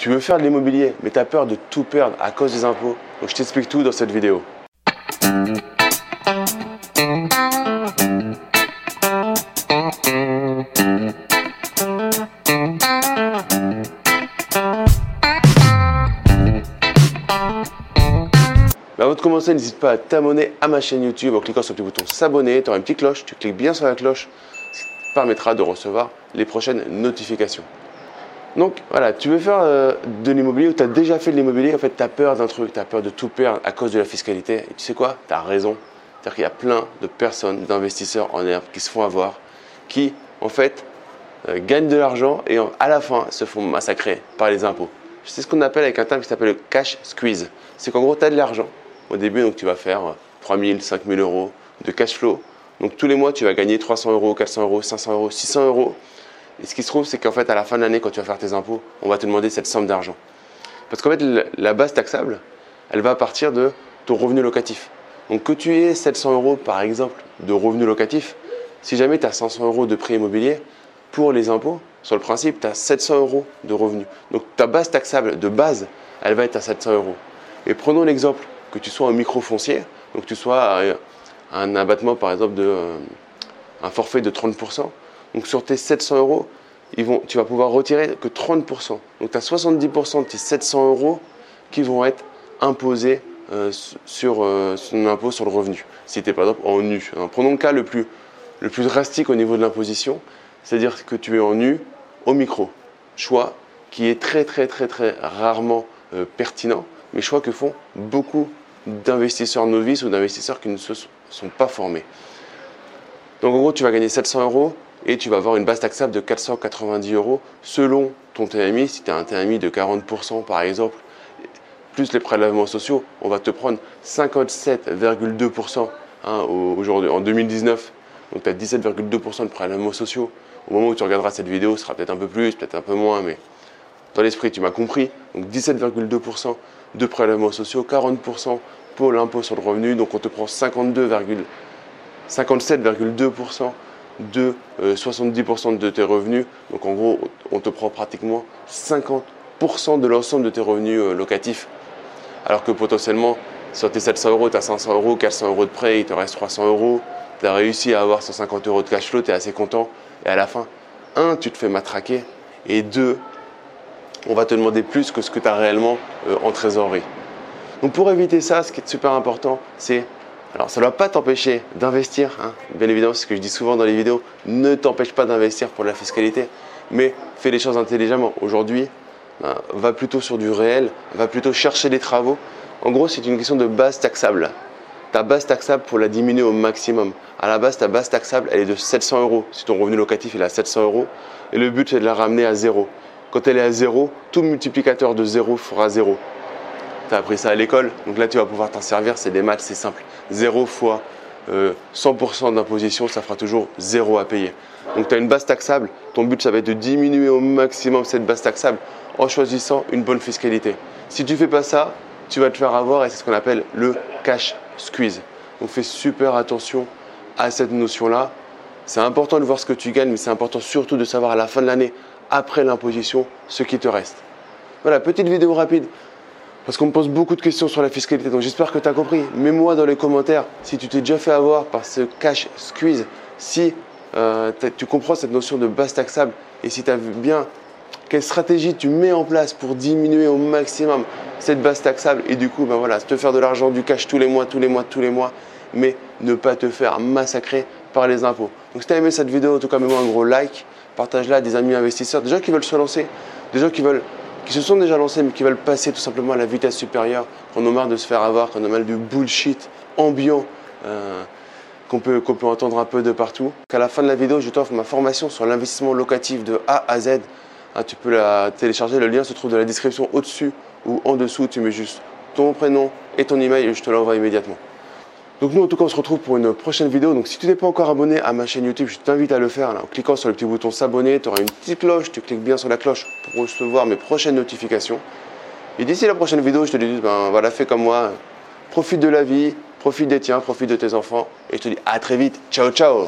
Tu veux faire de l'immobilier, mais tu as peur de tout perdre à cause des impôts. Donc je t'explique tout dans cette vidéo. avant de commencer, n'hésite pas à t'abonner à ma chaîne YouTube en cliquant sur le petit bouton s'abonner. Tu auras une petite cloche, tu cliques bien sur la cloche, ce qui te permettra de recevoir les prochaines notifications. Donc voilà, tu veux faire euh, de l'immobilier ou tu as déjà fait de l'immobilier, en fait tu as peur d'un truc, tu as peur de tout perdre à cause de la fiscalité. Et tu sais quoi? Tu as raison. C'est-à-dire qu'il y a plein de personnes, d'investisseurs en herbe qui se font avoir, qui en fait euh, gagnent de l'argent et à la fin se font massacrer par les impôts. C'est ce qu'on appelle avec un terme qui s'appelle le cash squeeze. C'est qu'en gros tu as de l'argent. Au début, donc tu vas faire 3 000, 5 000 euros de cash flow. Donc tous les mois, tu vas gagner 300 euros, 400 euros, 500 euros, 600 euros. Et ce qui se trouve, c'est qu'en fait, à la fin de l'année, quand tu vas faire tes impôts, on va te demander cette somme d'argent. Parce qu'en fait, la base taxable, elle va partir de ton revenu locatif. Donc que tu aies 700 euros, par exemple, de revenu locatif, si jamais tu as 500 euros de prix immobilier, pour les impôts, sur le principe, tu as 700 euros de revenus. Donc ta base taxable de base, elle va être à 700 euros. Et prenons l'exemple que tu sois un micro foncier, donc tu sois à un abattement par exemple de euh, un forfait de 30%. Donc sur tes 700 euros, tu vas pouvoir retirer que 30%. Donc tu as 70% de tes 700 euros qui vont être imposés euh, sur euh, impôt sur le revenu. Si tu es par exemple en nu. prenons le cas le plus, le plus drastique au niveau de l'imposition, c'est-à-dire que tu es en nu au micro. Choix qui est très très très très rarement pertinent, mais choix que font beaucoup d'investisseurs novices ou d'investisseurs qui ne se sont pas formés. Donc en gros, tu vas gagner 700 euros et tu vas avoir une base taxable de 490 euros selon ton TMI. Si tu as un TMI de 40% par exemple, plus les prélèvements sociaux, on va te prendre 57,2% hein, aujourd'hui en 2019. Donc tu as 17,2% de prélèvements sociaux. Au moment où tu regarderas cette vidéo, ce sera peut-être un peu plus, peut-être un peu moins, mais dans l'esprit, tu m'as compris. Donc 17,2% de prélèvements sociaux, 40% pour l'impôt sur le revenu. Donc on te prend 57,2% de 70% euh, de tes revenus. Donc en gros, on te prend pratiquement 50% de l'ensemble de tes revenus euh, locatifs. Alors que potentiellement, sur tes 700 euros, tu as 500 euros, 400 euros de prêt, il te reste 300 euros. Tu as réussi à avoir 150 euros de cash flow, tu es assez content. Et à la fin, un, tu te fais matraquer. Et deux, on va te demander plus que ce que tu as réellement euh, en trésorerie. Donc pour éviter ça, ce qui est super important, c'est alors, ça ne va pas t'empêcher d'investir, hein. bien évidemment, c'est ce que je dis souvent dans les vidéos, ne t'empêche pas d'investir pour la fiscalité, mais fais les choses intelligemment. Aujourd'hui, ben, va plutôt sur du réel, va plutôt chercher des travaux. En gros, c'est une question de base taxable. Ta base taxable, pour la diminuer au maximum. À la base, ta base taxable, elle est de 700 euros. Si ton revenu locatif est à 700 euros, et le but, c'est de la ramener à zéro. Quand elle est à zéro, tout multiplicateur de zéro fera zéro. Tu as appris ça à l'école, donc là tu vas pouvoir t'en servir, c'est des maths, c'est simple. 0 fois 100% euh, d'imposition, ça fera toujours 0 à payer. Donc tu as une base taxable, ton but ça va être de diminuer au maximum cette base taxable en choisissant une bonne fiscalité. Si tu fais pas ça, tu vas te faire avoir et c'est ce qu'on appelle le cash squeeze. Donc fais super attention à cette notion-là. C'est important de voir ce que tu gagnes, mais c'est important surtout de savoir à la fin de l'année après l'imposition ce qui te reste. Voilà, petite vidéo rapide. Parce qu'on me pose beaucoup de questions sur la fiscalité, donc j'espère que tu as compris. Mets-moi dans les commentaires si tu t'es déjà fait avoir par ce cash squeeze, si euh, tu comprends cette notion de base taxable et si tu as vu bien quelle stratégie tu mets en place pour diminuer au maximum cette base taxable et du coup, ben voilà, te faire de l'argent, du cash tous les mois, tous les mois, tous les mois, mais ne pas te faire massacrer par les impôts. Donc si tu as aimé cette vidéo, en tout cas, mets-moi un gros like partage-la à des amis investisseurs, des gens qui veulent se lancer, des gens qui veulent qui se sont déjà lancés mais qui veulent passer tout simplement à la vitesse supérieure, qu'on a marre de se faire avoir, qu'on a mal du bullshit ambiant euh, qu'on peut, peut entendre un peu de partout. À la fin de la vidéo, je t'offre ma formation sur l'investissement locatif de A à Z. Ah, tu peux la télécharger, le lien se trouve dans la description au-dessus ou en dessous. Tu mets juste ton prénom et ton email et je te l'envoie immédiatement. Donc nous en tout cas on se retrouve pour une prochaine vidéo. Donc si tu n'es pas encore abonné à ma chaîne YouTube, je t'invite à le faire en cliquant sur le petit bouton s'abonner. Tu auras une petite cloche, tu cliques bien sur la cloche pour recevoir mes prochaines notifications. Et d'ici la prochaine vidéo, je te dis, ben voilà, fais comme moi, profite de la vie, profite des tiens, profite de tes enfants. Et je te dis à très vite. Ciao ciao